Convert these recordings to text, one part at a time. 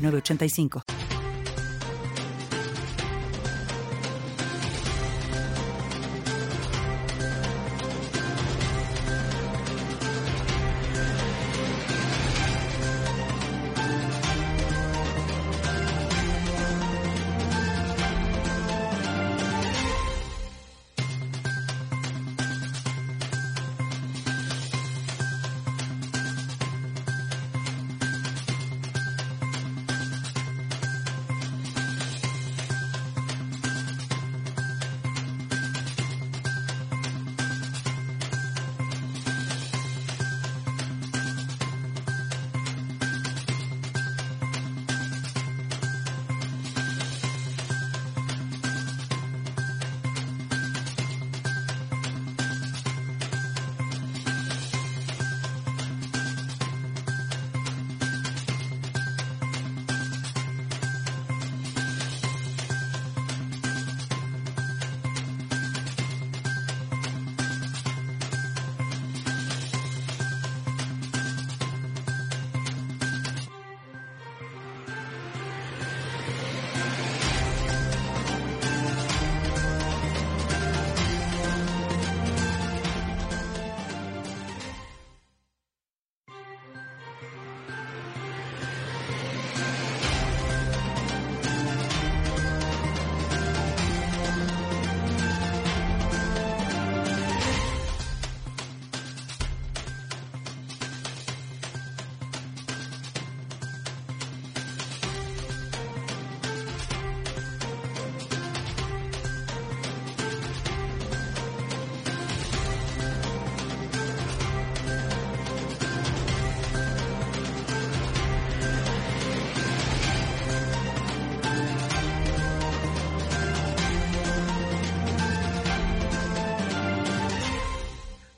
85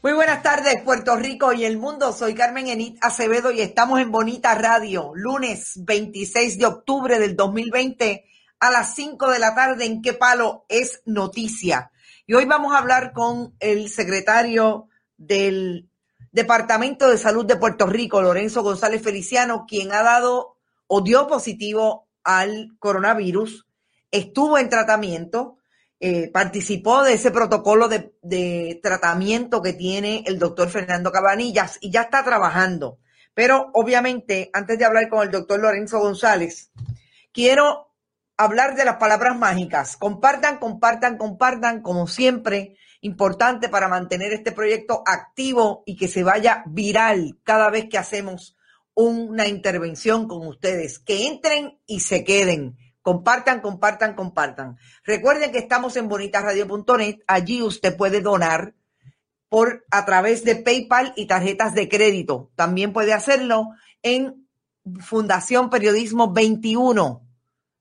Muy buenas tardes, Puerto Rico y el mundo. Soy Carmen Enit Acevedo y estamos en Bonita Radio, lunes 26 de octubre del 2020 a las 5 de la tarde. ¿En qué palo es noticia? Y hoy vamos a hablar con el secretario del Departamento de Salud de Puerto Rico, Lorenzo González Feliciano, quien ha dado o dio positivo al coronavirus, estuvo en tratamiento eh, participó de ese protocolo de, tratamiento que tiene el doctor Fernando Cabanillas y ya está trabajando. Pero obviamente, antes de hablar con el doctor Lorenzo González, quiero hablar de las palabras mágicas. Compartan, compartan, compartan, como siempre, importante para mantener este proyecto activo y que se vaya viral cada vez que hacemos una intervención con ustedes. Que entren y se queden. Compartan, compartan, compartan. Recuerden que estamos en bonitasradio.net. Allí usted puede donar por a través de PayPal y tarjetas de crédito. También puede hacerlo en Fundación Periodismo 21,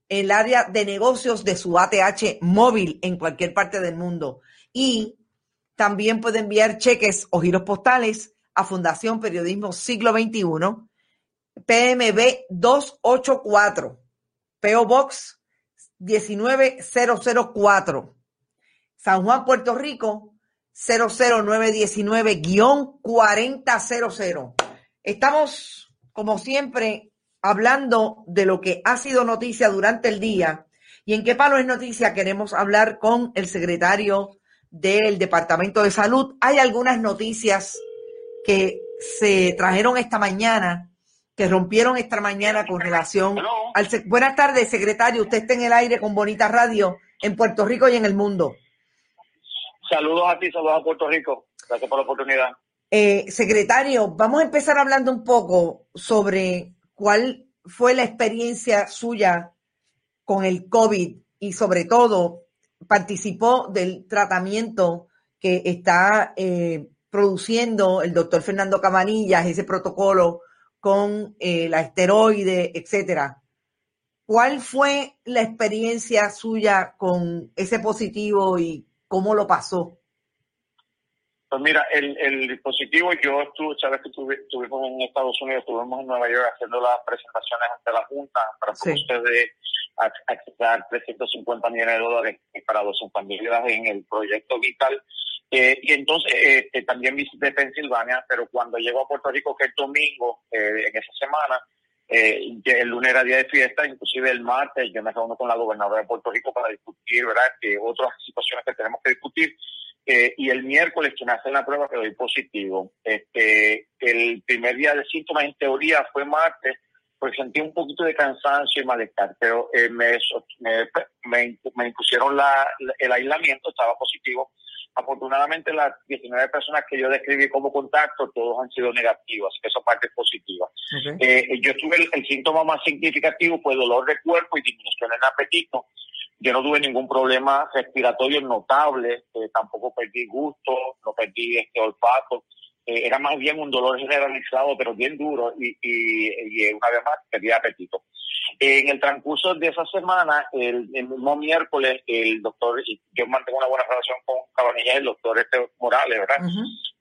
el área de negocios de su ATH móvil en cualquier parte del mundo. Y también puede enviar cheques o giros postales a Fundación Periodismo Siglo XXI, PMB 284 PO Box 19004, San Juan, Puerto Rico 00919-4000. Estamos, como siempre, hablando de lo que ha sido noticia durante el día. ¿Y en qué palo es noticia? Queremos hablar con el secretario del Departamento de Salud. Hay algunas noticias que se trajeron esta mañana que rompieron esta mañana con relación al... Buenas tardes, secretario. Usted está en el aire con Bonita Radio en Puerto Rico y en el mundo. Saludos a ti, saludos a Puerto Rico. Gracias por la oportunidad. Eh, secretario, vamos a empezar hablando un poco sobre cuál fue la experiencia suya con el COVID y sobre todo participó del tratamiento que está eh, produciendo el doctor Fernando Cabanillas, ese protocolo con eh, la esteroide, etcétera. ¿Cuál fue la experiencia suya con ese positivo y cómo lo pasó? Pues mira, el, el dispositivo, yo estuve, sabes que estuvimos en Estados Unidos, estuvimos en Nueva York haciendo las presentaciones ante la Junta para sí. ustedes accesar 350 millones de dólares para dos familias en el proyecto Vital. Eh, y entonces eh, también visité Pensilvania, pero cuando llego a Puerto Rico, que es domingo, eh, en esa semana, eh, el lunes era día de fiesta, inclusive el martes yo me reúno con la gobernadora de Puerto Rico para discutir, ¿verdad?, que otras situaciones que tenemos que discutir. Y el miércoles que me hacen la prueba que doy positivo. Este, el primer día de síntomas en teoría fue martes, pues sentí un poquito de cansancio y malestar, pero eh, me, me, me, impusieron la, el aislamiento, estaba positivo. Afortunadamente las 19 personas que yo describí como contacto, todos han sido negativos, que eso parte es positiva. Eh, yo tuve el, el, síntoma más significativo fue dolor de cuerpo y disminución en apetito. Yo no tuve ningún problema respiratorio notable, eh, tampoco perdí gusto, no perdí este olfato. Eh, era más bien un dolor generalizado, pero bien duro, y, y, y una vez más perdí apetito. En el transcurso de esa semana, el, el, mismo miércoles, el doctor, yo mantengo una buena relación con Cabanilla, el doctor este Morales, ¿verdad?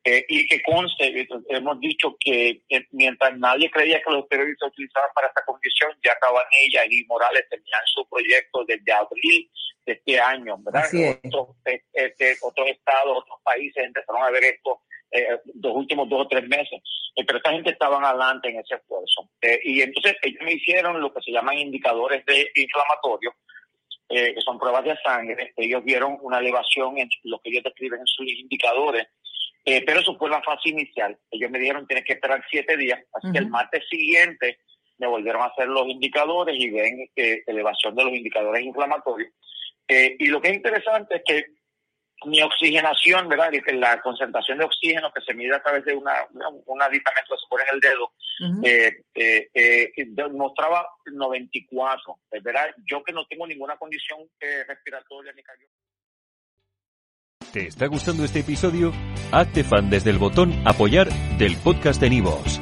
eh, y que conste, hemos dicho que eh, mientras nadie creía que los esteroides se utilizaban para esta condición, ya Cabanilla y Morales tenían su proyecto desde abril de este año, ¿verdad? Otros, este, otros estados, otros países empezaron a ver esto eh, los últimos dos o tres meses. Eh, pero esta gente estaban adelante en ese esfuerzo. Eh, y entonces ellos me hicieron lo que se llaman indicadores de inflamatorio, eh, que son pruebas de sangre. Ellos vieron una elevación en lo que ellos describen en sus indicadores. pero eso fue la fase inicial. Ellos me dijeron tienes que esperar siete días. Así que el martes siguiente me volvieron a hacer los indicadores y ven elevación de los indicadores inflamatorios. y lo que es interesante es que mi oxigenación, ¿verdad? La concentración de oxígeno que se mide a través de una, un aditamento que se pone en el dedo, eh, eh, eh, mostraba 94, ¿verdad? Yo que no tengo ninguna condición respiratoria ni cardiovascular. ¿Te está gustando este episodio? Hazte fan desde el botón apoyar del podcast de Nivos.